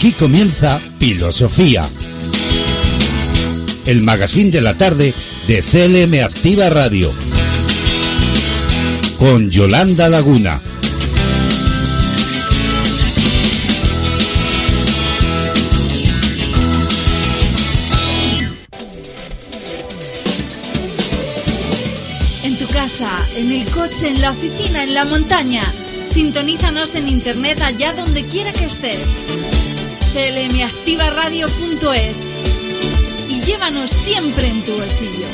Aquí comienza Filosofía, el magazine de la tarde de CLM Activa Radio, con Yolanda Laguna. En tu casa, en el coche, en la oficina, en la montaña. Sintonízanos en internet allá donde quiera que estés. clmactivaradio.es y llévanos siempre en tu bolsillo.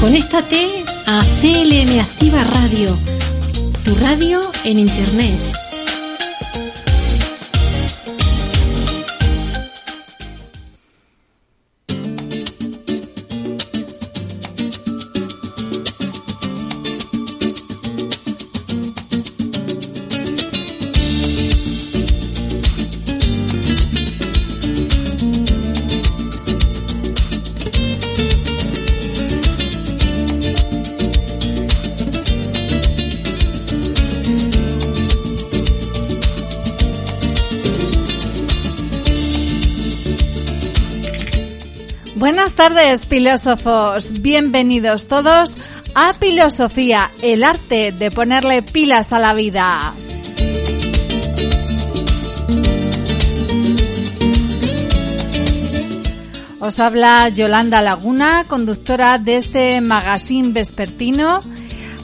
Conéctate a CLM Activa Radio, tu radio en internet. Tardes, filósofos. Bienvenidos todos a Filosofía, el arte de ponerle pilas a la vida. Os habla Yolanda Laguna, conductora de este magazine vespertino.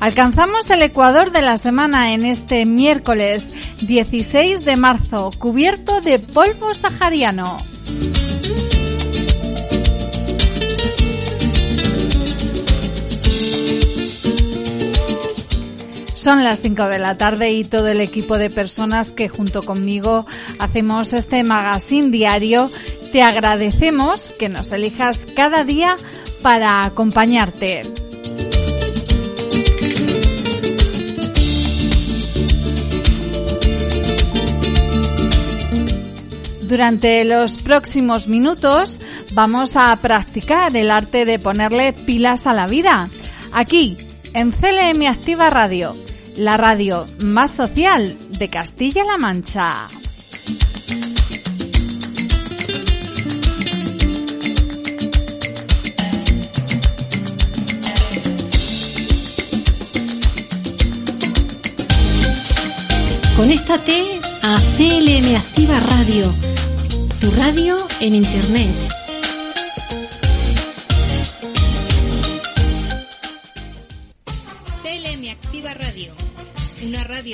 Alcanzamos el ecuador de la semana en este miércoles 16 de marzo, cubierto de polvo sahariano. Son las 5 de la tarde y todo el equipo de personas que junto conmigo hacemos este magazine diario, te agradecemos que nos elijas cada día para acompañarte. Durante los próximos minutos vamos a practicar el arte de ponerle pilas a la vida. Aquí, en CLM Activa Radio, la radio más social de Castilla-La Mancha. Conéctate a CLM Activa Radio, tu radio en internet.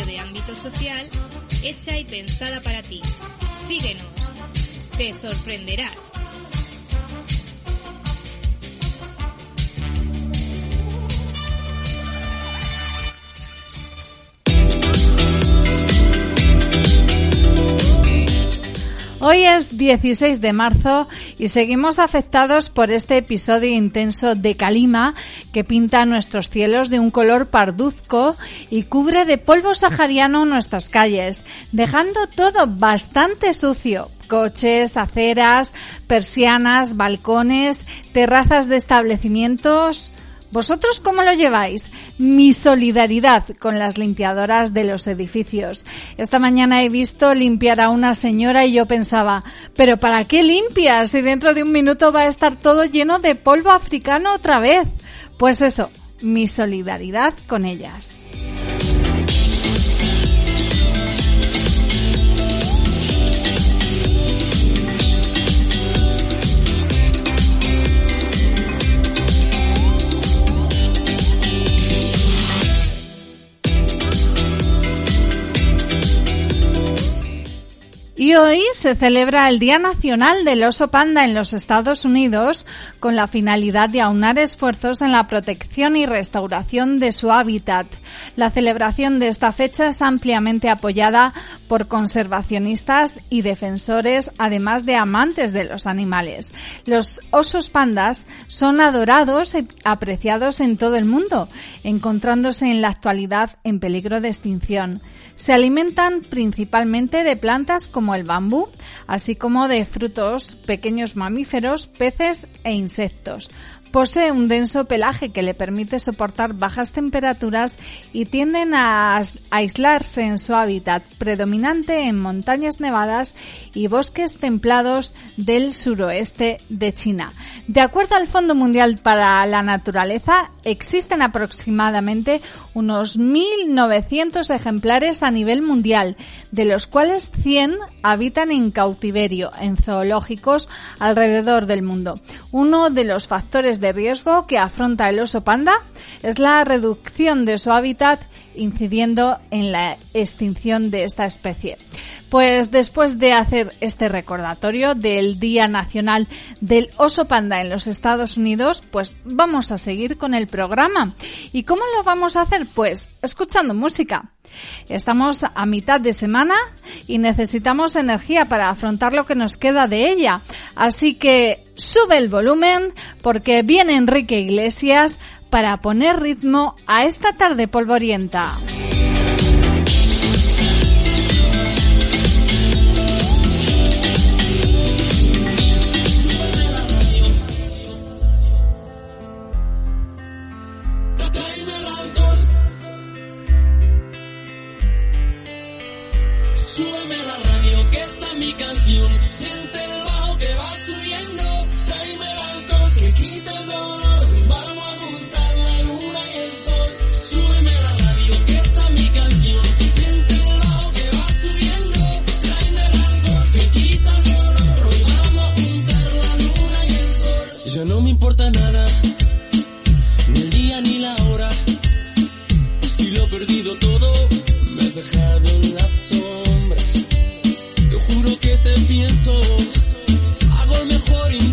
De ámbito social hecha y pensada para ti. Síguenos, te sorprenderás. Hoy es 16 de marzo y seguimos afectados por este episodio intenso de calima que pinta nuestros cielos de un color parduzco y cubre de polvo sahariano nuestras calles, dejando todo bastante sucio. Coches, aceras, persianas, balcones, terrazas de establecimientos. ¿Vosotros cómo lo lleváis? Mi solidaridad con las limpiadoras de los edificios. Esta mañana he visto limpiar a una señora y yo pensaba, ¿pero para qué limpias si dentro de un minuto va a estar todo lleno de polvo africano otra vez? Pues eso, mi solidaridad con ellas. Y hoy se celebra el Día Nacional del Oso Panda en los Estados Unidos con la finalidad de aunar esfuerzos en la protección y restauración de su hábitat. La celebración de esta fecha es ampliamente apoyada por conservacionistas y defensores, además de amantes de los animales. Los osos pandas son adorados y apreciados en todo el mundo, encontrándose en la actualidad en peligro de extinción. Se alimentan principalmente de plantas como el bambú, así como de frutos, pequeños mamíferos, peces e insectos. Posee un denso pelaje que le permite soportar bajas temperaturas y tienden a aislarse en su hábitat predominante en montañas nevadas y bosques templados del suroeste de China. De acuerdo al Fondo Mundial para la Naturaleza, existen aproximadamente unos 1.900 ejemplares a nivel mundial, de los cuales 100 habitan en cautiverio, en zoológicos alrededor del mundo. Uno de los factores de riesgo que afronta el oso panda. Es la reducción de su hábitat incidiendo en la extinción de esta especie. Pues después de hacer este recordatorio del Día Nacional del Oso Panda en los Estados Unidos, pues vamos a seguir con el programa. ¿Y cómo lo vamos a hacer? Pues escuchando música. Estamos a mitad de semana y necesitamos energía para afrontar lo que nos queda de ella. Así que sube el volumen porque viene Enrique Iglesias para poner ritmo a esta tarde polvorienta. dejado en las sombras. Te juro que te pienso, hago el mejor intento.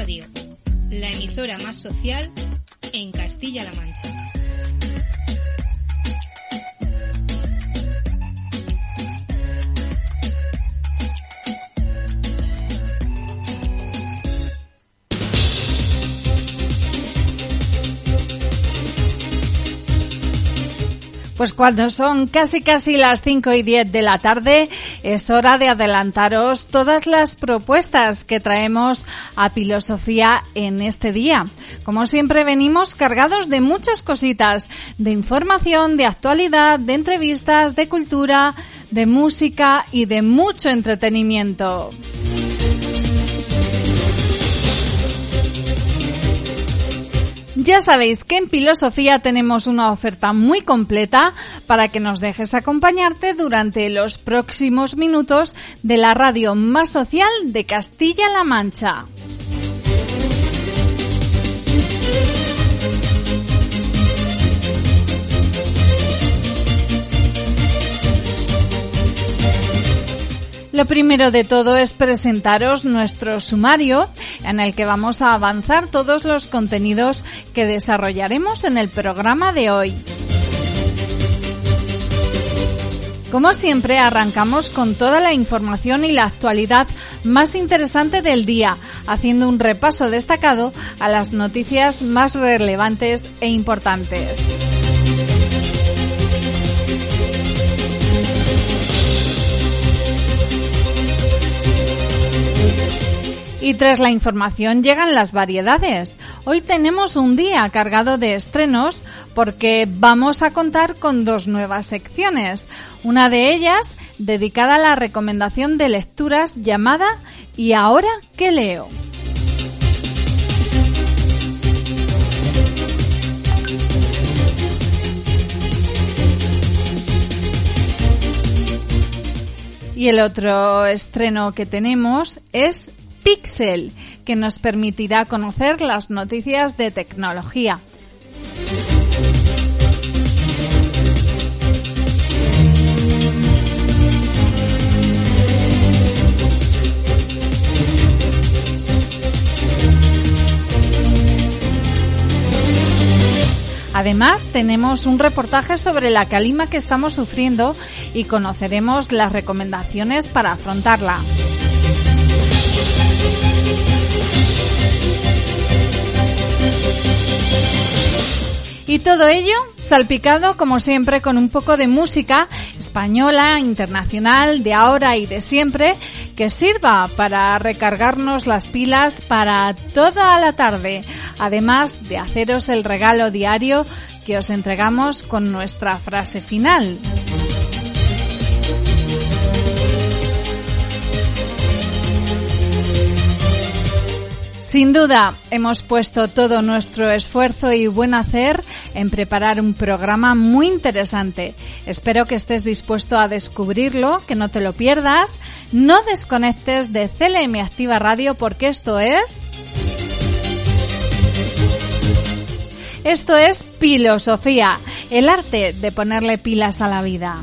La emisora más social en Castilla-La Mancha. Pues cuando son casi casi las 5 y 10 de la tarde, es hora de adelantaros todas las propuestas que traemos a Filosofía en este día. Como siempre venimos cargados de muchas cositas, de información, de actualidad, de entrevistas, de cultura, de música y de mucho entretenimiento. Ya sabéis que en Filosofía tenemos una oferta muy completa para que nos dejes acompañarte durante los próximos minutos de la radio más social de Castilla-La Mancha. Lo primero de todo es presentaros nuestro sumario en el que vamos a avanzar todos los contenidos que desarrollaremos en el programa de hoy. Como siempre, arrancamos con toda la información y la actualidad más interesante del día, haciendo un repaso destacado a las noticias más relevantes e importantes. Y tras la información llegan las variedades. Hoy tenemos un día cargado de estrenos porque vamos a contar con dos nuevas secciones. Una de ellas dedicada a la recomendación de lecturas llamada ¿Y ahora qué leo? Y el otro estreno que tenemos es Pixel, que nos permitirá conocer las noticias de tecnología. Además, tenemos un reportaje sobre la calima que estamos sufriendo y conoceremos las recomendaciones para afrontarla. Y todo ello salpicado, como siempre, con un poco de música española, internacional, de ahora y de siempre, que sirva para recargarnos las pilas para toda la tarde, además de haceros el regalo diario que os entregamos con nuestra frase final. Sin duda, hemos puesto todo nuestro esfuerzo y buen hacer en preparar un programa muy interesante. Espero que estés dispuesto a descubrirlo, que no te lo pierdas. No desconectes de CLM Activa Radio porque esto es... Esto es filosofía, el arte de ponerle pilas a la vida.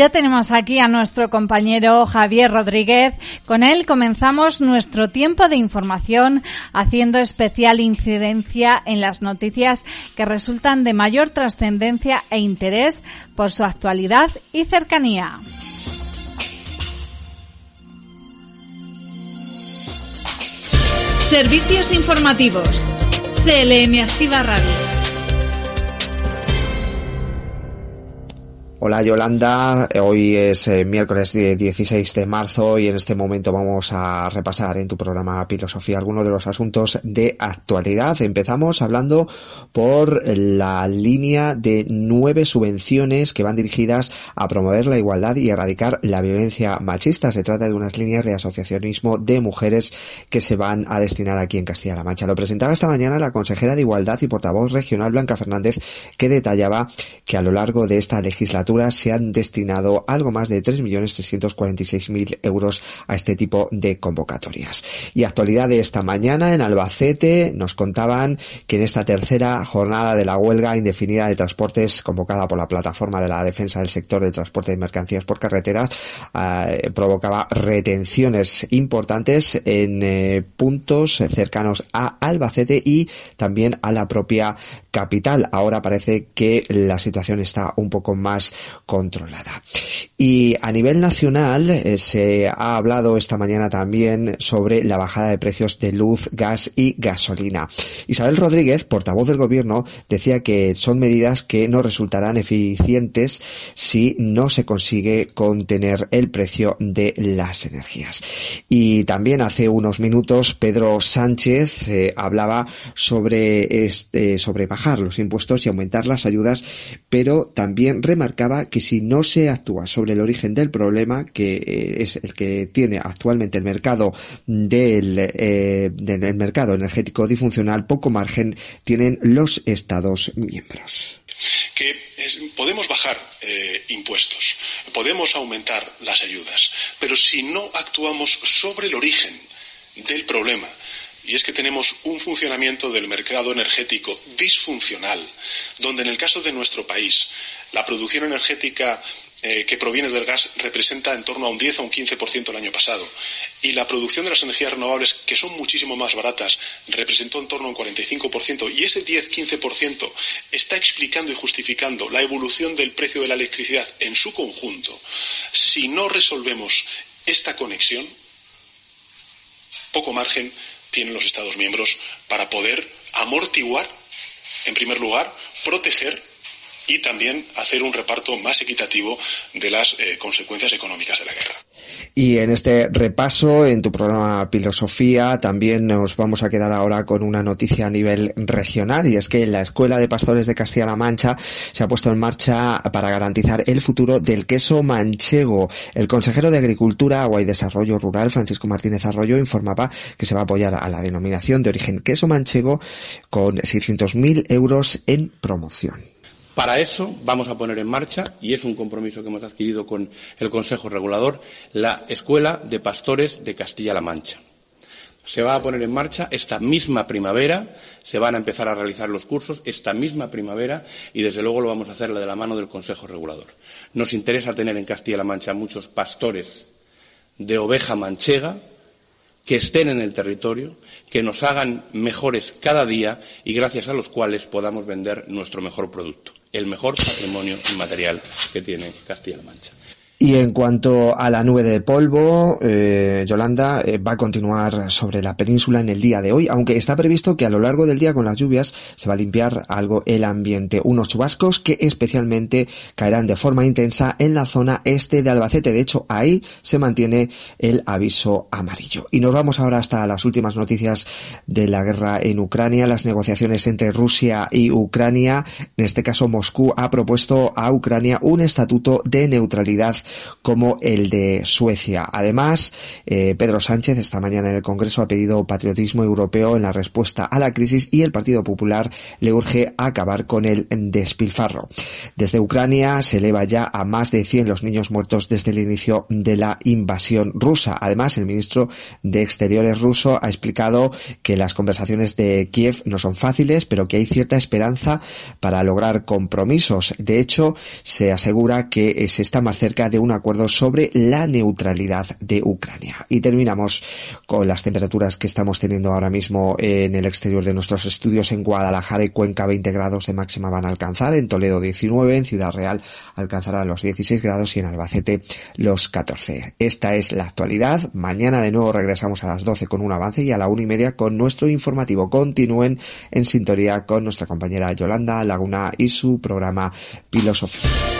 Ya tenemos aquí a nuestro compañero Javier Rodríguez. Con él comenzamos nuestro tiempo de información haciendo especial incidencia en las noticias que resultan de mayor trascendencia e interés por su actualidad y cercanía. Servicios informativos. CLM Activa Radio. Hola Yolanda, hoy es eh, miércoles 16 de marzo y en este momento vamos a repasar en tu programa Filosofía algunos de los asuntos de actualidad. Empezamos hablando por la línea de nueve subvenciones que van dirigidas a promover la igualdad y erradicar la violencia machista. Se trata de unas líneas de asociacionismo de mujeres que se van a destinar aquí en Castilla-La Mancha. Lo presentaba esta mañana la consejera de Igualdad y portavoz regional Blanca Fernández que detallaba que a lo largo de esta legislatura se han destinado algo más de 3.346.000 euros a este tipo de convocatorias. Y actualidad de esta mañana en Albacete nos contaban que en esta tercera jornada de la huelga indefinida de transportes convocada por la plataforma de la defensa del sector del transporte de mercancías por carretera eh, provocaba retenciones importantes en eh, puntos cercanos a Albacete y también a la propia capital. Ahora parece que la situación está un poco más controlada. Y a nivel nacional eh, se ha hablado esta mañana también sobre la bajada de precios de luz, gas y gasolina. Isabel Rodríguez, portavoz del gobierno, decía que son medidas que no resultarán eficientes si no se consigue contener el precio de las energías. Y también hace unos minutos Pedro Sánchez eh, hablaba sobre este, sobre bajar los impuestos y aumentar las ayudas, pero también remarcaba que si no se actúa sobre el origen del problema, que eh, es el que tiene actualmente el mercado del, eh, mercado energético disfuncional, poco margen tienen los Estados miembros. Que podemos bajar eh, impuestos, podemos aumentar las ayudas, pero si no actuamos sobre el origen del problema, y es que tenemos un funcionamiento del mercado energético disfuncional, donde en el caso de nuestro país la producción energética eh, que proviene del gas representa en torno a un 10 o un 15% el año pasado. Y la producción de las energías renovables, que son muchísimo más baratas, representó en torno a un 45%. Y ese 10-15% está explicando y justificando la evolución del precio de la electricidad en su conjunto. Si no resolvemos esta conexión, poco margen tienen los Estados miembros para poder amortiguar, en primer lugar, proteger y también hacer un reparto más equitativo de las eh, consecuencias económicas de la guerra. Y en este repaso, en tu programa Filosofía, también nos vamos a quedar ahora con una noticia a nivel regional y es que la Escuela de Pastores de Castilla-La Mancha se ha puesto en marcha para garantizar el futuro del queso manchego. El consejero de Agricultura, Agua y Desarrollo Rural, Francisco Martínez Arroyo, informaba que se va a apoyar a la denominación de origen queso manchego con 600.000 euros en promoción. Para eso vamos a poner en marcha, y es un compromiso que hemos adquirido con el Consejo Regulador, la Escuela de Pastores de Castilla-La Mancha. Se va a poner en marcha esta misma primavera, se van a empezar a realizar los cursos esta misma primavera y desde luego lo vamos a hacer de la mano del Consejo Regulador. Nos interesa tener en Castilla-La Mancha muchos pastores de oveja manchega que estén en el territorio, que nos hagan mejores cada día y gracias a los cuales podamos vender nuestro mejor producto el mejor patrimonio inmaterial que tiene Castilla-La Mancha. Y en cuanto a la nube de polvo, eh, Yolanda eh, va a continuar sobre la península en el día de hoy, aunque está previsto que a lo largo del día con las lluvias se va a limpiar algo el ambiente. Unos chubascos que especialmente caerán de forma intensa en la zona este de Albacete. De hecho, ahí se mantiene el aviso amarillo. Y nos vamos ahora hasta las últimas noticias de la guerra en Ucrania, las negociaciones entre Rusia y Ucrania. En este caso, Moscú ha propuesto a Ucrania un estatuto de neutralidad como el de Suecia. Además, eh, Pedro Sánchez esta mañana en el Congreso ha pedido patriotismo europeo en la respuesta a la crisis y el Partido Popular le urge acabar con el despilfarro. Desde Ucrania se eleva ya a más de 100 los niños muertos desde el inicio de la invasión rusa. Además, el ministro de Exteriores ruso ha explicado que las conversaciones de Kiev no son fáciles, pero que hay cierta esperanza para lograr compromisos. De hecho, se asegura que se está más cerca de un acuerdo sobre la neutralidad de Ucrania. Y terminamos con las temperaturas que estamos teniendo ahora mismo en el exterior de nuestros estudios en Guadalajara y Cuenca 20 grados de máxima van a alcanzar, en Toledo 19, en Ciudad Real alcanzará los 16 grados y en Albacete los 14. Esta es la actualidad. Mañana de nuevo regresamos a las 12 con un avance y a la una y media con nuestro informativo. Continúen en sintonía con nuestra compañera Yolanda Laguna y su programa Filosofía.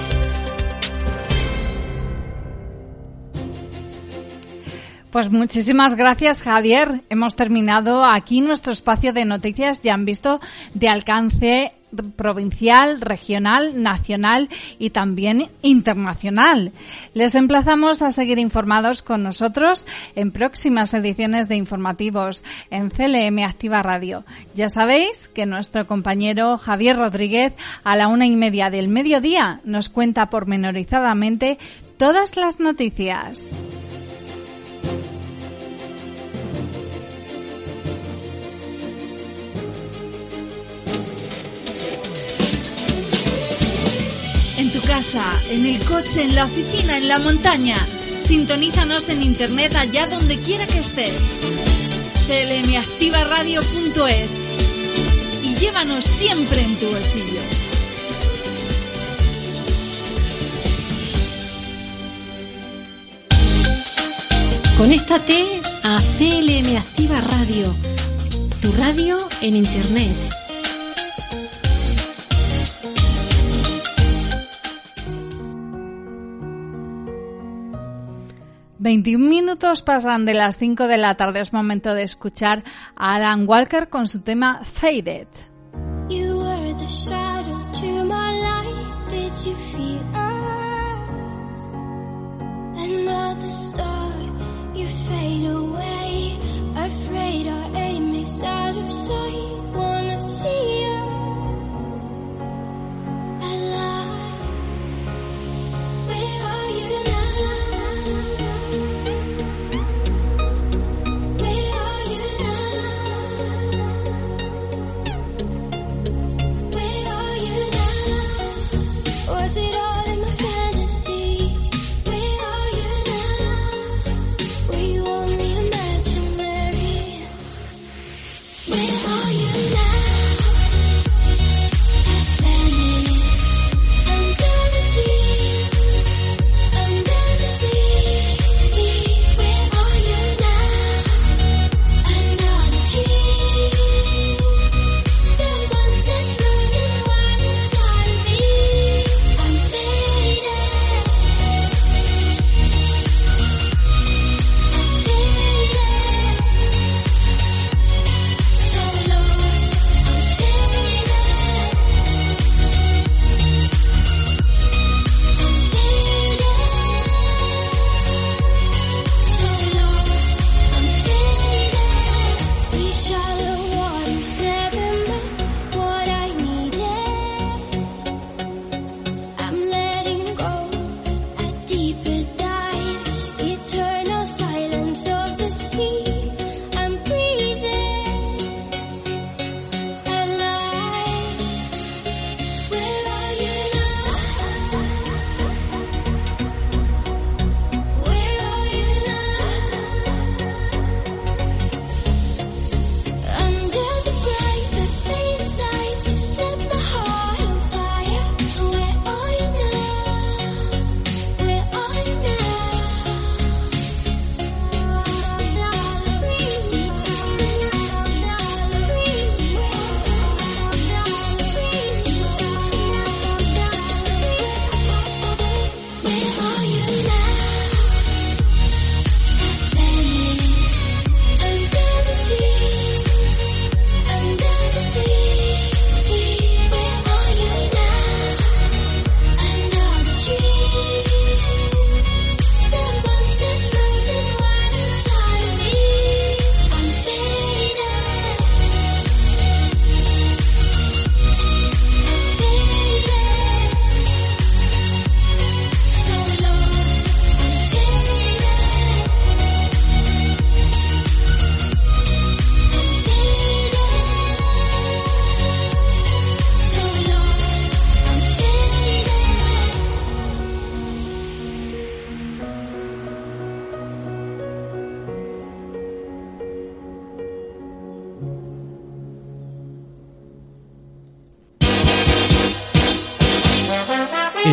Pues muchísimas gracias, Javier. Hemos terminado aquí nuestro espacio de noticias. Ya han visto de alcance provincial, regional, nacional y también internacional. Les emplazamos a seguir informados con nosotros en próximas ediciones de informativos en CLM Activa Radio. Ya sabéis que nuestro compañero Javier Rodríguez a la una y media del mediodía nos cuenta pormenorizadamente todas las noticias. En el coche, en la oficina, en la montaña. Sintonízanos en internet allá donde quiera que estés. clmactivaradio.es y llévanos siempre en tu bolsillo. Conéctate a CLM Radio, tu radio en internet 21 minutos pasan de las 5 de la tarde. Es momento de escuchar a Alan Walker con su tema Faded. You were the shadow to my light. Did you feel us? Another star, you fade away. Afraid our aim is out of sight.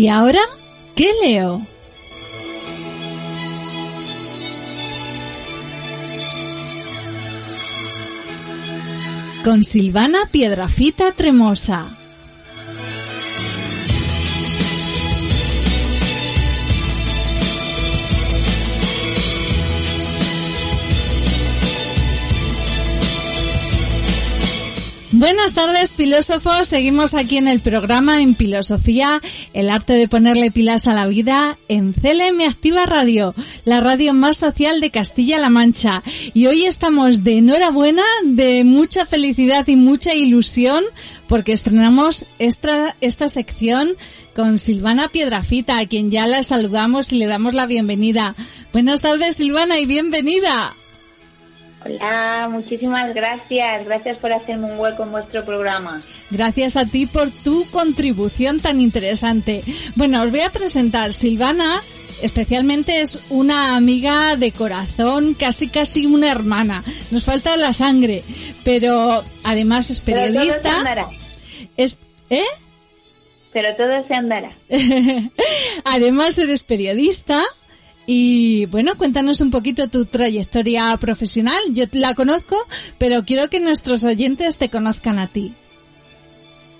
¿Y ahora qué leo? Con Silvana Piedrafita Tremosa. Buenas tardes, filósofos. Seguimos aquí en el programa en Filosofía, el arte de ponerle pilas a la vida en CLM Activa Radio, la radio más social de Castilla-La Mancha. Y hoy estamos de enhorabuena, de mucha felicidad y mucha ilusión, porque estrenamos esta, esta sección con Silvana Piedrafita, a quien ya la saludamos y le damos la bienvenida. Buenas tardes, Silvana, y bienvenida. Hola, muchísimas gracias. Gracias por hacerme un hueco en vuestro programa. Gracias a ti por tu contribución tan interesante. Bueno, os voy a presentar. Silvana especialmente es una amiga de corazón, casi casi una hermana. Nos falta la sangre, pero además es periodista. Pero todo se andará. Es, ¿Eh? Pero todo se andará. además eres periodista y bueno, cuéntanos un poquito tu trayectoria profesional. Yo la conozco, pero quiero que nuestros oyentes te conozcan a ti.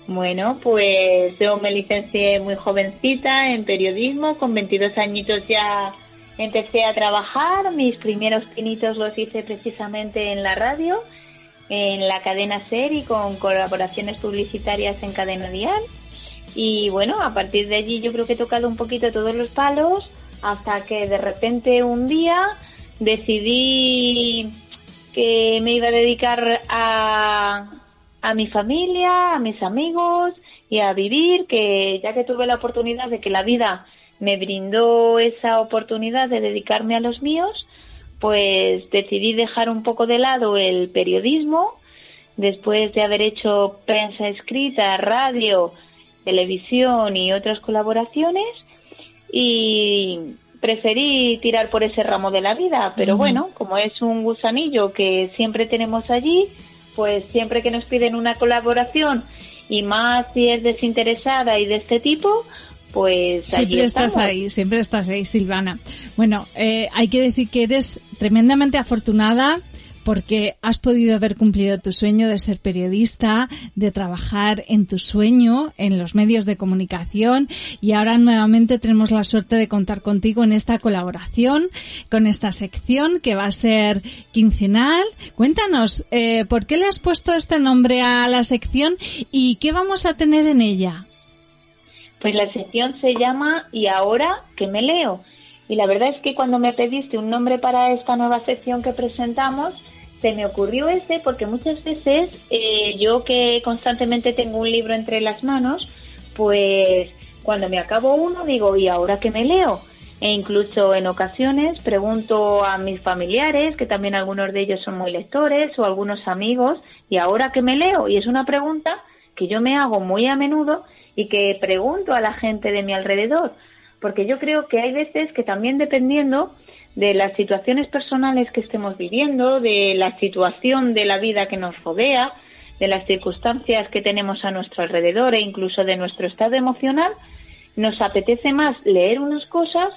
Bueno, pues yo me licencié muy jovencita en periodismo, con 22 añitos ya empecé a trabajar, mis primeros pinitos los hice precisamente en la radio, en la cadena SER y con colaboraciones publicitarias en Cadena Dial. Y bueno, a partir de allí yo creo que he tocado un poquito todos los palos, hasta que de repente un día decidí que me iba a dedicar a, a mi familia, a mis amigos y a vivir, que ya que tuve la oportunidad de que la vida me brindó esa oportunidad de dedicarme a los míos, pues decidí dejar un poco de lado el periodismo, después de haber hecho prensa escrita, radio, televisión y otras colaboraciones, y preferí tirar por ese ramo de la vida, pero bueno, como es un gusanillo que siempre tenemos allí, pues siempre que nos piden una colaboración y más si es desinteresada y de este tipo, pues siempre estás ahí, siempre estás ahí, Silvana. Bueno, eh, hay que decir que eres tremendamente afortunada porque has podido haber cumplido tu sueño de ser periodista, de trabajar en tu sueño en los medios de comunicación y ahora nuevamente tenemos la suerte de contar contigo en esta colaboración, con esta sección que va a ser quincenal. Cuéntanos, eh, ¿por qué le has puesto este nombre a la sección y qué vamos a tener en ella? Pues la sección se llama Y ahora que me leo. Y la verdad es que cuando me pediste un nombre para esta nueva sección que presentamos, se me ocurrió ese porque muchas veces eh, yo que constantemente tengo un libro entre las manos, pues cuando me acabo uno digo, ¿y ahora qué me leo? E incluso en ocasiones pregunto a mis familiares, que también algunos de ellos son muy lectores, o algunos amigos, ¿y ahora qué me leo? Y es una pregunta que yo me hago muy a menudo y que pregunto a la gente de mi alrededor, porque yo creo que hay veces que también dependiendo de las situaciones personales que estemos viviendo, de la situación de la vida que nos rodea, de las circunstancias que tenemos a nuestro alrededor e incluso de nuestro estado emocional, nos apetece más leer unas cosas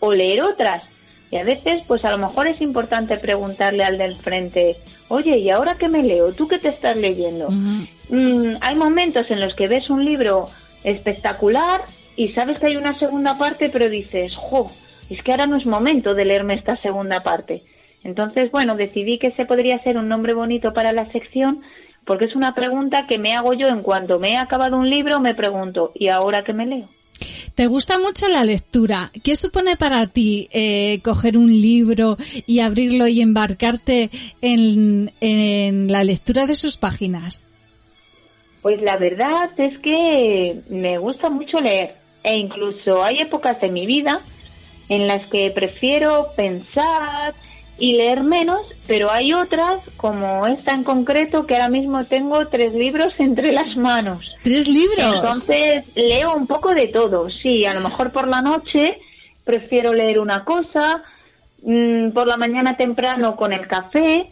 o leer otras. Y a veces, pues a lo mejor es importante preguntarle al del frente, oye, ¿y ahora qué me leo? ¿Tú qué te estás leyendo? Mm, hay momentos en los que ves un libro espectacular y sabes que hay una segunda parte, pero dices, jo, es que ahora no es momento de leerme esta segunda parte. Entonces, bueno, decidí que ese podría ser un nombre bonito para la sección porque es una pregunta que me hago yo en cuanto me he acabado un libro, me pregunto, ¿y ahora qué me leo? ¿Te gusta mucho la lectura? ¿Qué supone para ti eh, coger un libro y abrirlo y embarcarte en, en la lectura de sus páginas? Pues la verdad es que me gusta mucho leer e incluso hay épocas de mi vida en las que prefiero pensar y leer menos, pero hay otras, como esta en concreto, que ahora mismo tengo tres libros entre las manos. ¿Tres libros? Entonces leo un poco de todo, sí, a lo mejor por la noche prefiero leer una cosa, mm, por la mañana temprano con el café,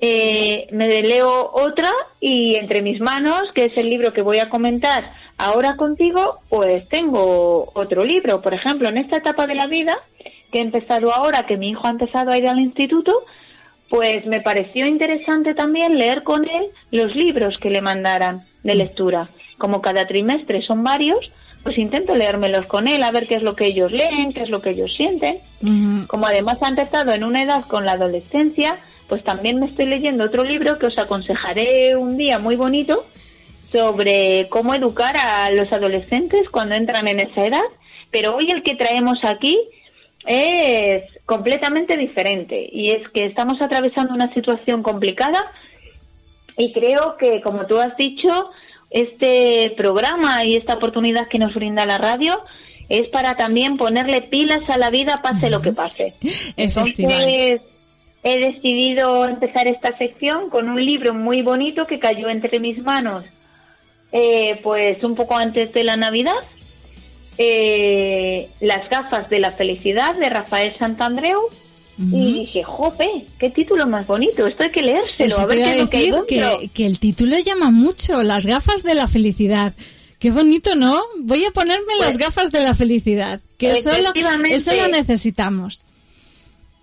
eh, me leo otra y entre mis manos, que es el libro que voy a comentar ahora contigo, pues tengo otro libro. Por ejemplo, en esta etapa de la vida que he empezado ahora, que mi hijo ha empezado a ir al instituto, pues me pareció interesante también leer con él los libros que le mandaran de lectura. Como cada trimestre son varios, pues intento leérmelos con él, a ver qué es lo que ellos leen, qué es lo que ellos sienten. Como además ha empezado en una edad con la adolescencia, pues también me estoy leyendo otro libro que os aconsejaré un día muy bonito sobre cómo educar a los adolescentes cuando entran en esa edad. Pero hoy el que traemos aquí es completamente diferente y es que estamos atravesando una situación complicada y creo que, como tú has dicho, este programa y esta oportunidad que nos brinda la radio es para también ponerle pilas a la vida pase lo que pase. Entonces, he decidido empezar esta sección con un libro muy bonito que cayó entre mis manos, eh, pues un poco antes de la Navidad. eh, Las gafas de la felicidad de Rafael Santandreu. Y dije, jope, qué título más bonito, esto hay que leérselo, Eso a ver qué es lo que hay dentro. que, que el título llama mucho, las gafas de la felicidad. Qué bonito, ¿no? Voy a ponerme las gafas de la felicidad, que eso lo, Pues eso lo necesitamos.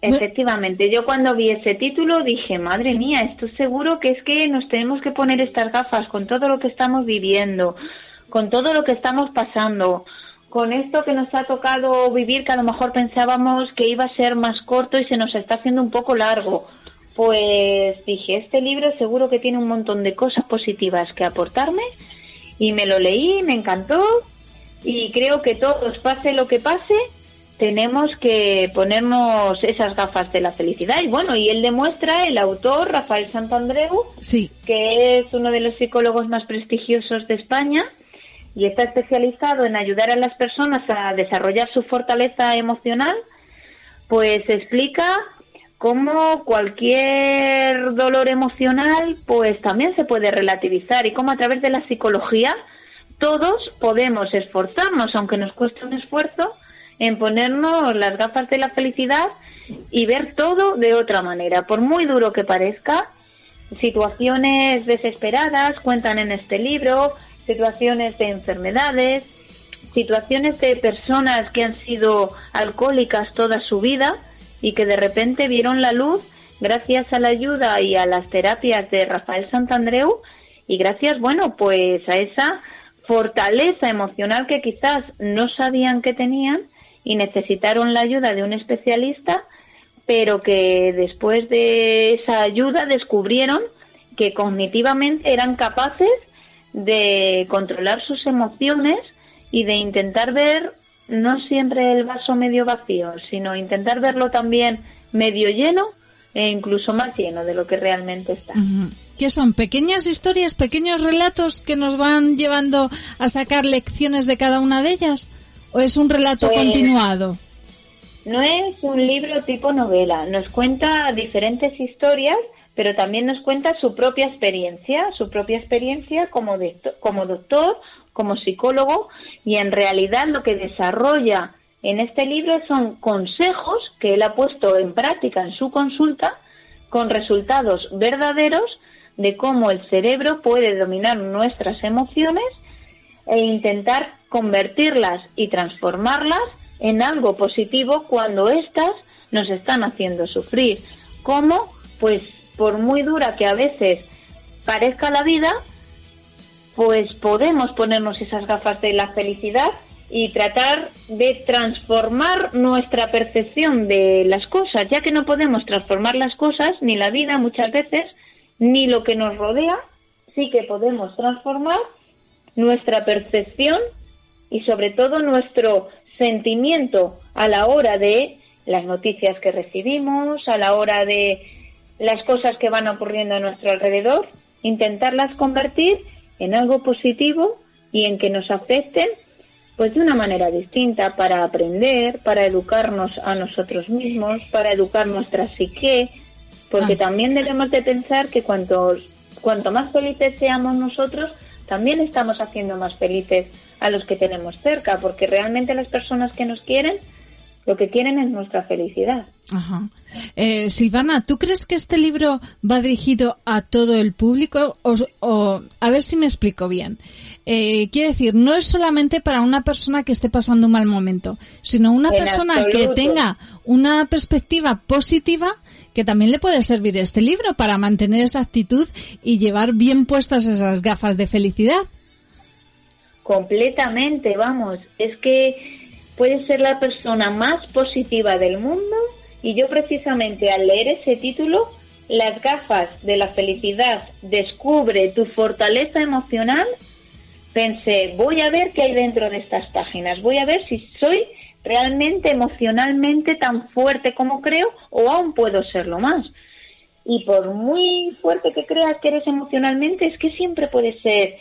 Efectivamente, yo cuando vi ese título dije, madre mía, esto seguro que es que nos tenemos que poner estas gafas con todo lo que estamos viviendo, con todo lo que estamos pasando, con esto que nos ha tocado vivir que a lo mejor pensábamos que iba a ser más corto y se nos está haciendo un poco largo. Pues dije, este libro seguro que tiene un montón de cosas positivas que aportarme y me lo leí, me encantó y creo que todos, pase lo que pase, tenemos que ponernos esas gafas de la felicidad. Y bueno, y él demuestra, el autor, Rafael Santandreu, Sí, que es uno de los psicólogos más prestigiosos de España y está especializado en ayudar a las personas a desarrollar su fortaleza emocional, pues explica cómo cualquier dolor emocional pues también se puede relativizar y cómo a través de la psicología todos podemos esforzarnos, aunque nos cueste un esfuerzo, en ponernos las gafas de la felicidad y ver todo de otra manera. Por muy duro que parezca, situaciones desesperadas cuentan en este libro, situaciones de enfermedades, situaciones de personas que han sido alcohólicas toda su vida y que de repente vieron la luz gracias a la ayuda y a las terapias de Rafael Santandreu. Y gracias, bueno, pues a esa fortaleza emocional que quizás no sabían que tenían y necesitaron la ayuda de un especialista, pero que después de esa ayuda descubrieron que cognitivamente eran capaces de controlar sus emociones y de intentar ver no siempre el vaso medio vacío, sino intentar verlo también medio lleno e incluso más lleno de lo que realmente está. ¿Qué son? ¿Pequeñas historias, pequeños relatos que nos van llevando a sacar lecciones de cada una de ellas? ¿O es un relato Pues- continuado? No es un libro tipo novela, nos cuenta diferentes historias, pero también nos cuenta su propia experiencia, su propia experiencia como, como doctor, como psicólogo, y en realidad lo que desarrolla en este libro son consejos que él ha puesto en práctica en su consulta con resultados verdaderos de cómo el cerebro puede dominar nuestras emociones e intentar convertirlas y transformarlas en algo positivo cuando éstas nos están haciendo sufrir. ¿Cómo? Pues por muy dura que a veces parezca la vida, pues podemos ponernos esas gafas de la felicidad y tratar de transformar nuestra percepción de las cosas, ya que no podemos transformar las cosas, ni la vida muchas veces, ni lo que nos rodea, sí que podemos transformar nuestra percepción y sobre todo nuestro sentimiento a la hora de las noticias que recibimos, a la hora de las cosas que van ocurriendo a nuestro alrededor, intentarlas convertir en algo positivo y en que nos afecten pues de una manera distinta para aprender, para educarnos a nosotros mismos, para educar nuestra psique, porque Ah. también debemos de pensar que cuanto, cuanto más felices seamos nosotros, también estamos haciendo más felices a los que tenemos cerca, porque realmente las personas que nos quieren lo que quieren es nuestra felicidad. Ajá. Eh, Silvana, ¿tú crees que este libro va dirigido a todo el público? O, a ver si me explico bien. Eh, quiere decir, no es solamente para una persona que esté pasando un mal momento, sino una persona que tenga una perspectiva positiva que también le puede servir este libro para mantener esa actitud y llevar bien puestas esas gafas de felicidad. Completamente, vamos. Es que puedes ser la persona más positiva del mundo y yo precisamente al leer ese título, las gafas de la felicidad, descubre tu fortaleza emocional, pensé, voy a ver qué hay dentro de estas páginas, voy a ver si soy realmente emocionalmente tan fuerte como creo o aún puedo serlo más. Y por muy fuerte que creas que eres emocionalmente, es que siempre puedes ser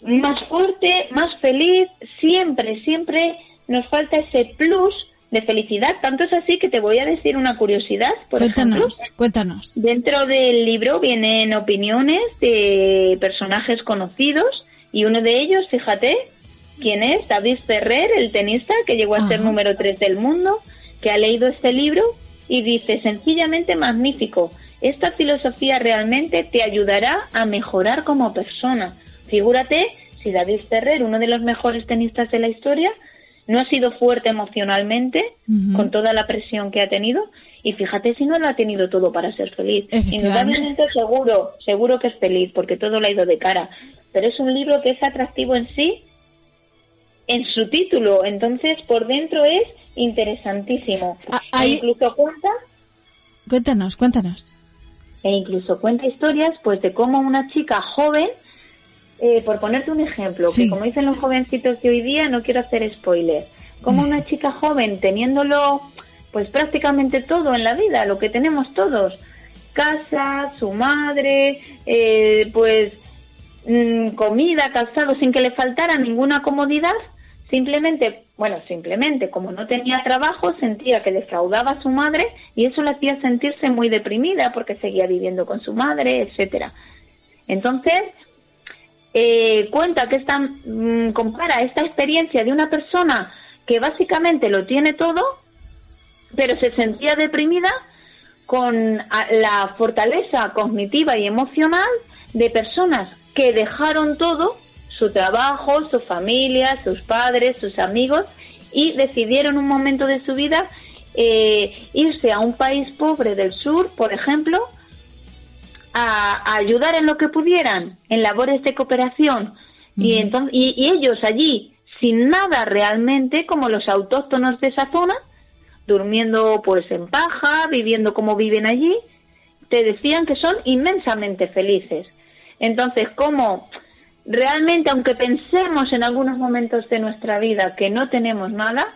más fuerte, más feliz, siempre, siempre nos falta ese plus de felicidad. Tanto es así que te voy a decir una curiosidad. Por cuéntanos, cuéntanos. Dentro del libro vienen opiniones de personajes conocidos y uno de ellos, fíjate, ¿quién es? David Ferrer, el tenista que llegó a ser número 3 del mundo, que ha leído este libro y dice sencillamente magnífico. Esta filosofía realmente te ayudará a mejorar como persona. Figúrate si David Ferrer, uno de los mejores tenistas de la historia, no ha sido fuerte emocionalmente con toda la presión que ha tenido y fíjate si no lo ha tenido todo para ser feliz. Indudablemente seguro, seguro que es feliz porque todo lo ha ido de cara, pero es un libro que es atractivo en sí, en su título, entonces por dentro es interesantísimo. Ah, e incluso cuenta... Cuéntanos, cuéntanos. E incluso cuenta historias pues de cómo una chica joven eh, por ponerte un ejemplo, que como dicen los jovencitos de hoy día, no quiero hacer spoiler, como una chica joven teniéndolo pues prácticamente todo en la vida, lo que tenemos todos, casa, su madre, eh, pues mm, comida, calzado, sin que le faltara ninguna comodidad, simplemente, bueno, simplemente como no tenía trabajo, sentía que defraudaba a su madre y eso le hacía sentirse muy deprimida porque seguía viviendo con su madre, etcétera. Entonces, eh, cuenta que esta, mm, compara esta experiencia de una persona que básicamente lo tiene todo, pero se sentía deprimida con la fortaleza cognitiva y emocional de personas que dejaron todo, su trabajo, su familia, sus padres, sus amigos, y decidieron un momento de su vida eh, irse a un país pobre del sur, por ejemplo, a, ayudar en lo que pudieran, en labores de cooperación. Y, entonces, y, ellos allí, sin nada realmente, como los autóctonos de esa zona, durmiendo pues en paja, viviendo como viven allí, te decían que son inmensamente felices. Entonces, como realmente, aunque pensemos en algunos momentos de nuestra vida que no tenemos nada,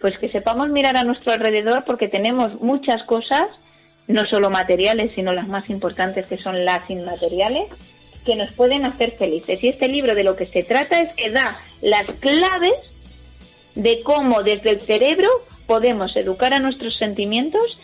pues que sepamos mirar a nuestro alrededor porque tenemos muchas cosas no solo materiales, sino las más importantes que son las inmateriales, que nos pueden hacer felices. Y este libro de lo que se trata es que da las claves de cómo desde el cerebro podemos educar a nuestros sentimientos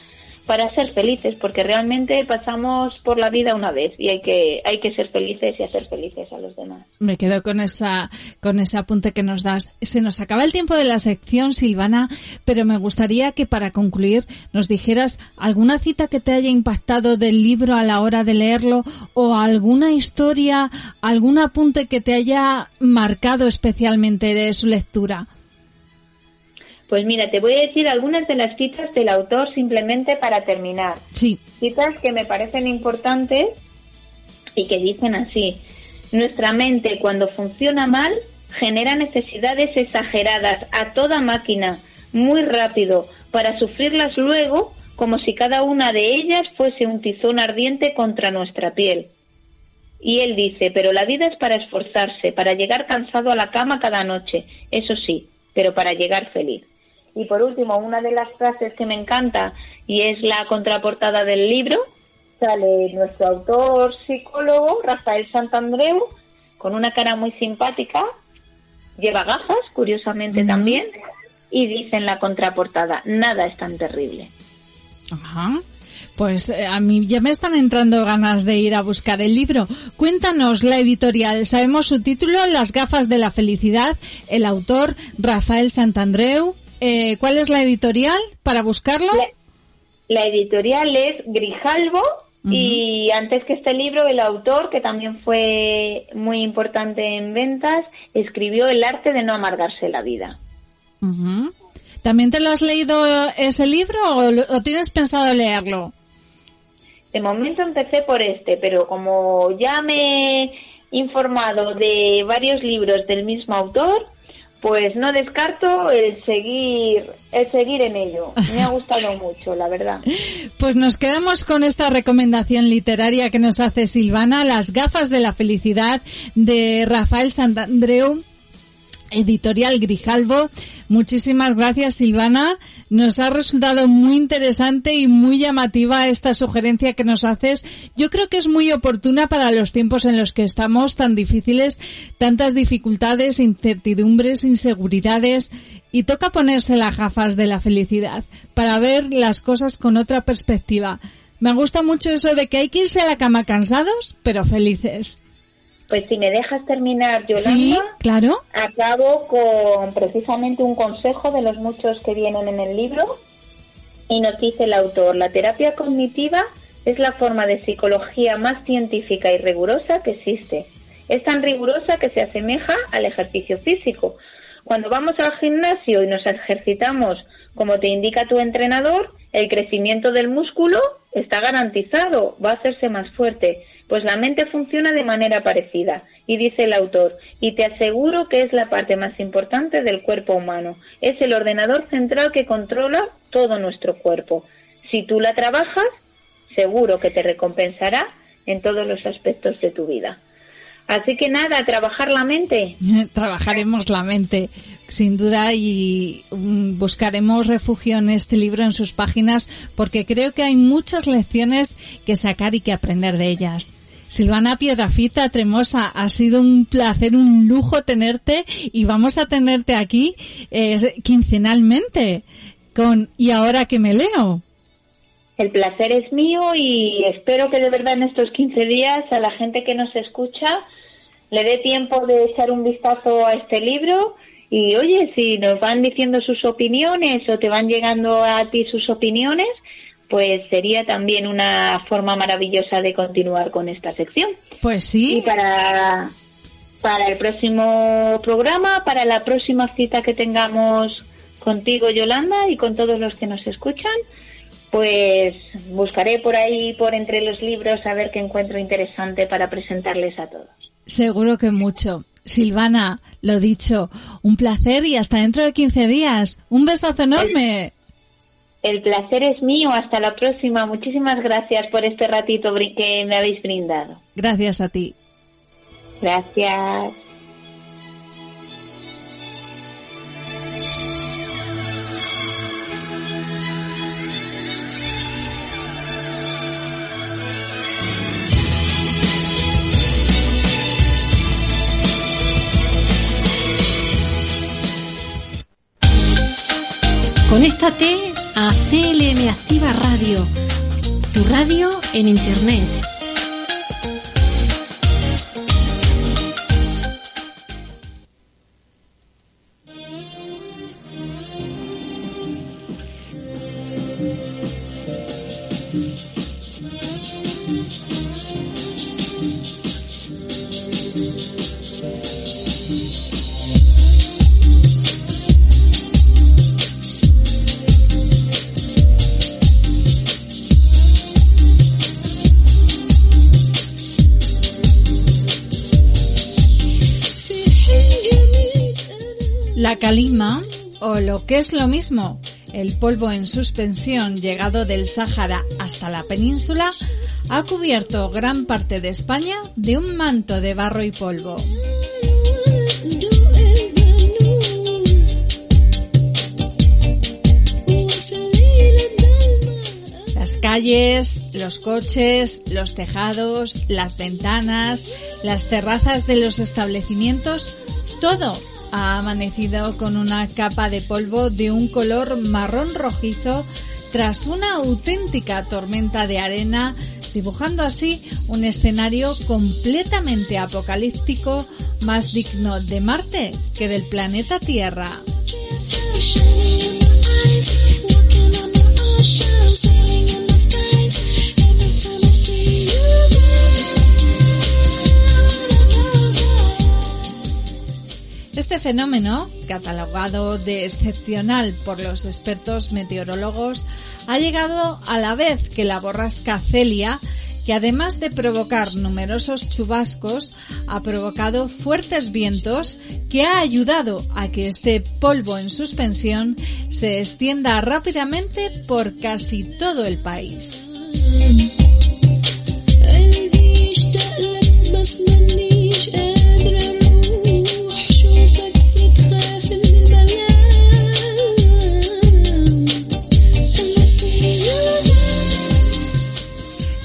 para ser felices, porque realmente pasamos por la vida una vez y hay que hay que ser felices y hacer felices a los demás. Me quedo con esa con ese apunte que nos das. Se nos acaba el tiempo de la sección, Silvana, pero me gustaría que para concluir nos dijeras alguna cita que te haya impactado del libro a la hora de leerlo o alguna historia, algún apunte que te haya marcado especialmente de su lectura. Pues mira, te voy a decir algunas de las citas del autor simplemente para terminar. Sí. Citas que me parecen importantes y que dicen así. Nuestra mente cuando funciona mal genera necesidades exageradas a toda máquina, muy rápido, para sufrirlas luego como si cada una de ellas fuese un tizón ardiente contra nuestra piel. Y él dice, pero la vida es para esforzarse, para llegar cansado a la cama cada noche, eso sí, pero para llegar feliz. Y por último, una de las frases que me encanta y es la contraportada del libro, sale nuestro autor psicólogo, Rafael Santandreu, con una cara muy simpática, lleva gafas, curiosamente también, y dice en la contraportada, nada es tan terrible. Ajá. Pues eh, a mí ya me están entrando ganas de ir a buscar el libro. Cuéntanos la editorial. Sabemos su título, Las gafas de la felicidad. El autor, Rafael Santandreu. Eh, ¿cuál es la editorial para buscarlo? La, la editorial es Grijalvo y antes que este libro, el autor, que también fue muy importante en ventas, escribió El arte de no amargarse la vida. Ujú. ¿También te lo has leído ese libro o, o tienes pensado leerlo? De momento empecé por este, pero como ya me he informado de varios libros del mismo autor, pues no descarto el seguir, el seguir en ello. Me ha gustado mucho, la verdad. Pues nos quedamos con esta recomendación literaria que nos hace Silvana, Las gafas de la felicidad de Rafael Santandreu, editorial Grijalvo. Muchísimas gracias Silvana. Nos ha resultado muy interesante y muy llamativa esta sugerencia que nos haces. Yo creo que es muy oportuna para los tiempos en los que estamos tan difíciles, tantas dificultades, incertidumbres, inseguridades y toca ponerse las gafas de la felicidad para ver las cosas con otra perspectiva. Me gusta mucho eso de que hay que irse a la cama cansados, pero felices. Pues si me dejas terminar, Yolanda, Sí, claro. acabo con precisamente un consejo de los muchos que vienen en el libro y nos dice el autor, la terapia cognitiva es la forma de psicología más científica y rigurosa que existe. Es tan rigurosa que se asemeja al ejercicio físico. Cuando vamos al gimnasio y nos ejercitamos como te indica tu entrenador, el crecimiento del músculo está garantizado, va a hacerse más fuerte. Pues la mente funciona de manera parecida. Y dice el autor, y te aseguro que es la parte más importante del cuerpo humano. Es el ordenador central que controla todo nuestro cuerpo. Si tú la trabajas, seguro que te recompensará en todos los aspectos de tu vida. Así que nada, trabajar la mente. Trabajaremos la mente, sin duda, y mm, buscaremos refugio en este libro, en sus páginas, porque creo que hay muchas lecciones que sacar y que aprender de ellas. Silvana Piedrafita Tremosa, ha sido un placer, un lujo tenerte y vamos a tenerte aquí eh, quincenalmente con Y ahora que me leo. El placer es mío y espero que de verdad en estos 15 días a la gente que nos escucha le dé tiempo de echar un vistazo a este libro y oye, si nos van diciendo sus opiniones o te van llegando a ti sus opiniones, pues sería también una forma maravillosa de continuar con esta sección. Pues sí. Y para, para el próximo programa, para la próxima cita que tengamos contigo, Yolanda, y con todos los que nos escuchan, pues buscaré por ahí, por entre los libros, a ver qué encuentro interesante para presentarles a todos. Seguro que mucho. Silvana, lo dicho, un placer y hasta dentro de 15 días. Un besazo enorme. El placer es mío. Hasta la próxima. Muchísimas gracias por este ratito que me habéis brindado. Gracias a ti. Gracias. Conéctate a CLM Activa Radio, tu radio en Internet. Que es lo mismo, el polvo en suspensión llegado del Sáhara hasta la península, ha cubierto gran parte de España de un manto de barro y polvo. Las calles, los coches, los tejados, las ventanas, las terrazas de los establecimientos, todo ha amanecido con una capa de polvo de un color marrón rojizo tras una auténtica tormenta de arena, dibujando así un escenario completamente apocalíptico más digno de Marte que del planeta Tierra. Este fenómeno, catalogado de excepcional por los expertos meteorólogos, ha llegado a la vez que la borrasca Celia, que además de provocar numerosos chubascos, ha provocado fuertes vientos que ha ayudado a que este polvo en suspensión se extienda rápidamente por casi todo el país.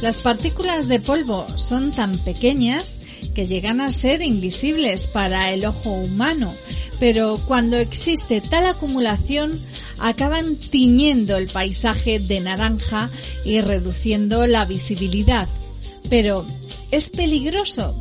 Las partículas de polvo son tan pequeñas que llegan a ser invisibles para el ojo humano, pero cuando existe tal acumulación acaban tiñendo el paisaje de naranja y reduciendo la visibilidad. Pero, ¿es peligroso?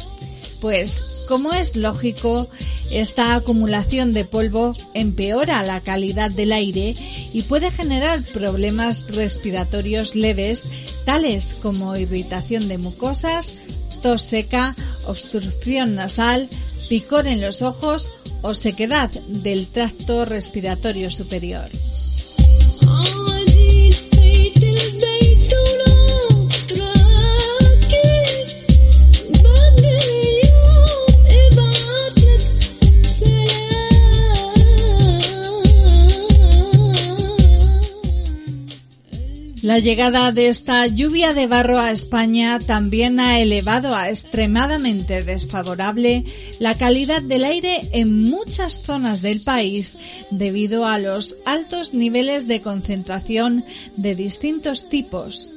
Pues, como es lógico, esta acumulación de polvo empeora la calidad del aire y puede generar problemas respiratorios leves, tales como irritación de mucosas, tos seca, obstrucción nasal, picor en los ojos o sequedad del tracto respiratorio superior. La llegada de esta lluvia de barro a España también ha elevado a extremadamente desfavorable la calidad del aire en muchas zonas del país debido a los altos niveles de concentración de distintos tipos.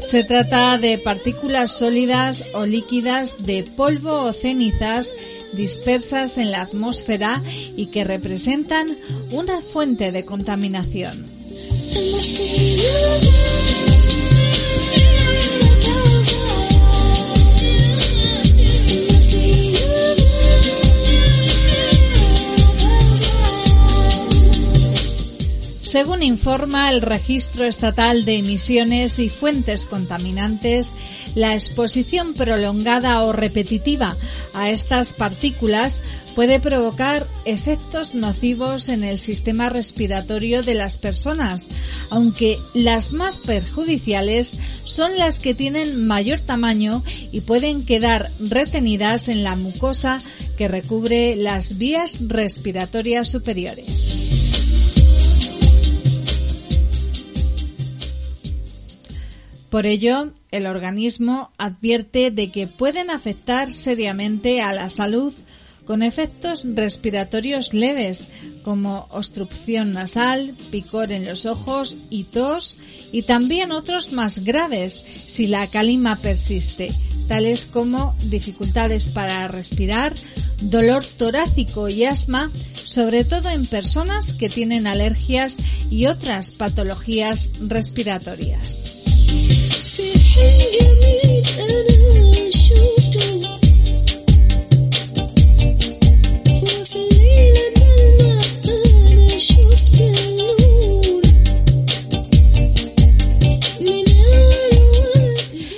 Se trata de partículas sólidas o líquidas de polvo o cenizas dispersas en la atmósfera y que representan una fuente de contaminación. Según informa el Registro Estatal de Emisiones y Fuentes Contaminantes, la exposición prolongada o repetitiva a estas partículas puede provocar efectos nocivos en el sistema respiratorio de las personas, aunque las más perjudiciales son las que tienen mayor tamaño y pueden quedar retenidas en la mucosa que recubre las vías respiratorias superiores. Por ello, el organismo advierte de que pueden afectar seriamente a la salud con efectos respiratorios leves como obstrucción nasal, picor en los ojos y tos, y también otros más graves si la calima persiste, tales como dificultades para respirar, dolor torácico y asma, sobre todo en personas que tienen alergias y otras patologías respiratorias.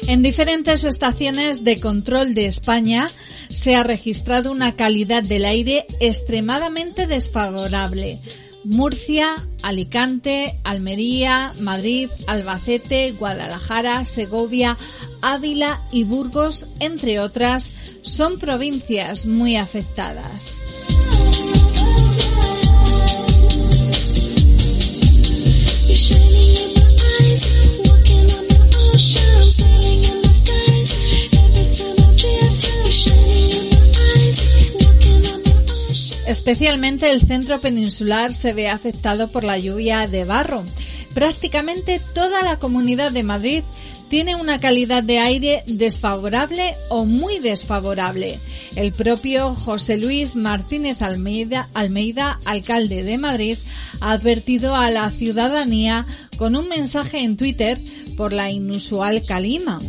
En diferentes estaciones de control de España se ha registrado una calidad del aire extremadamente desfavorable Murcia, Alicante, Almería, Madrid, Albacete, Guadalajara, Segovia, Ávila y Burgos, entre otras, son provincias muy afectadas. Especialmente el centro peninsular se ve afectado por la lluvia de barro. Prácticamente toda la comunidad de Madrid tiene una calidad de aire desfavorable o muy desfavorable. El propio José Luis Martínez Almeida, alcalde de Madrid, ha advertido a la ciudadanía con un mensaje en Twitter por la inusual calima.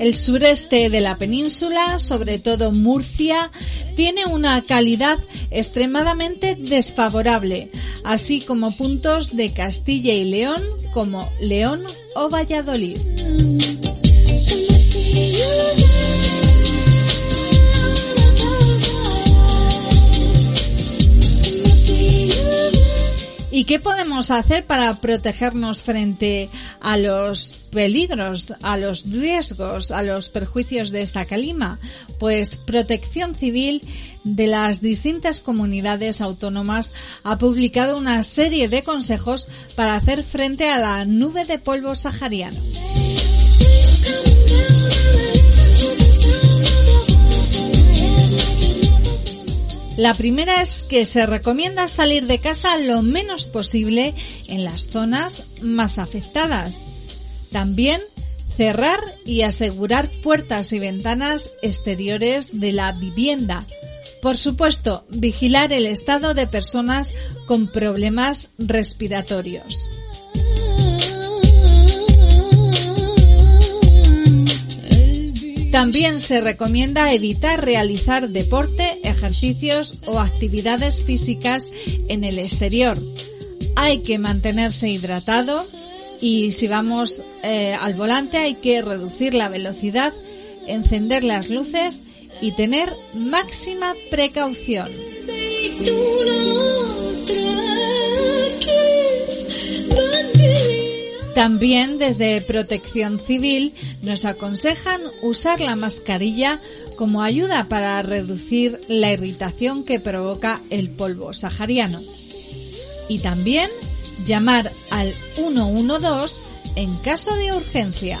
El sureste de la península, sobre todo Murcia, tiene una calidad extremadamente desfavorable, así como puntos de Castilla y León como León o Valladolid. ¿Y qué podemos hacer para protegernos frente a los peligros, a los riesgos, a los perjuicios de esta calima? Pues Protección Civil de las distintas comunidades autónomas ha publicado una serie de consejos para hacer frente a la nube de polvo sahariano. La primera es que se recomienda salir de casa lo menos posible en las zonas más afectadas. También cerrar y asegurar puertas y ventanas exteriores de la vivienda. Por supuesto, vigilar el estado de personas con problemas respiratorios. También se recomienda evitar realizar deporte, ejercicios o actividades físicas en el exterior. Hay que mantenerse hidratado y si vamos eh, al volante hay que reducir la velocidad, encender las luces y tener máxima precaución. También desde Protección Civil nos aconsejan usar la mascarilla como ayuda para reducir la irritación que provoca el polvo sahariano. Y también llamar al 112 en caso de urgencia.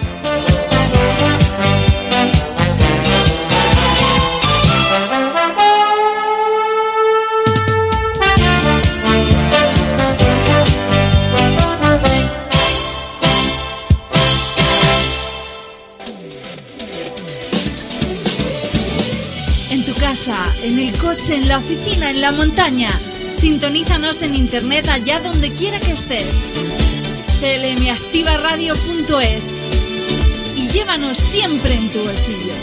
En la oficina, en la montaña. Sintonízanos en internet allá donde quiera que estés. clmactivaradio.es y llévanos siempre en tu bolsillo.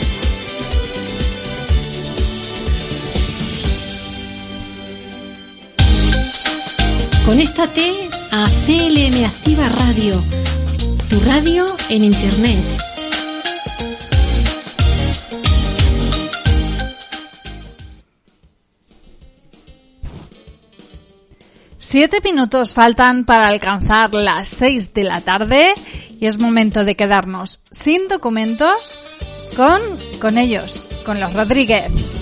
Conéctate a CLM Activa Radio, tu radio en Internet. Siete minutos faltan para alcanzar las seis de la tarde y es momento de quedarnos sin documentos con, con ellos, con los Rodríguez.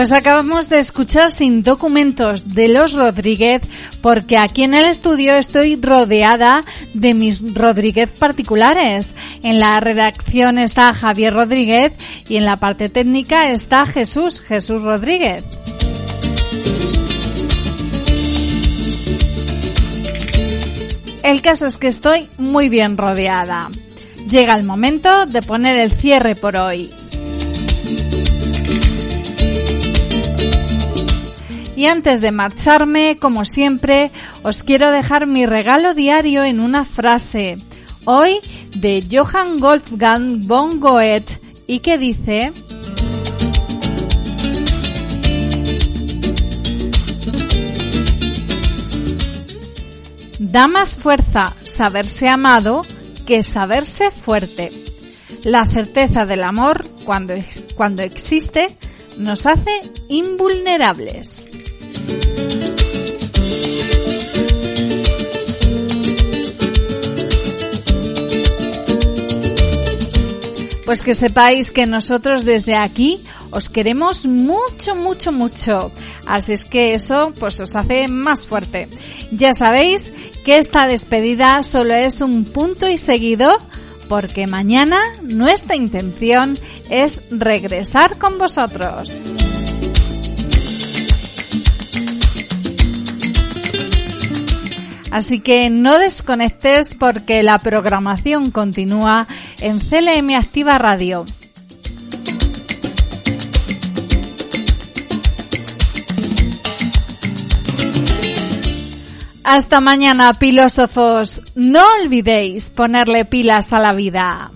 Pues acabamos de escuchar sin documentos de los Rodríguez porque aquí en el estudio estoy rodeada de mis Rodríguez particulares. En la redacción está Javier Rodríguez y en la parte técnica está Jesús, Jesús Rodríguez. El caso es que estoy muy bien rodeada. Llega el momento de poner el cierre por hoy. Y antes de marcharme, como siempre, os quiero dejar mi regalo diario en una frase. Hoy de Johann Wolfgang von Goethe y que dice... Da más fuerza saberse amado que saberse fuerte. La certeza del amor, cuando, cuando existe, nos hace invulnerables. Pues que sepáis que nosotros desde aquí os queremos mucho, mucho, mucho. Así es que eso pues os hace más fuerte. Ya sabéis que esta despedida solo es un punto y seguido porque mañana nuestra intención es regresar con vosotros. Así que no desconectes porque la programación continúa en CLM Activa Radio. Hasta mañana, filósofos. No olvidéis ponerle pilas a la vida.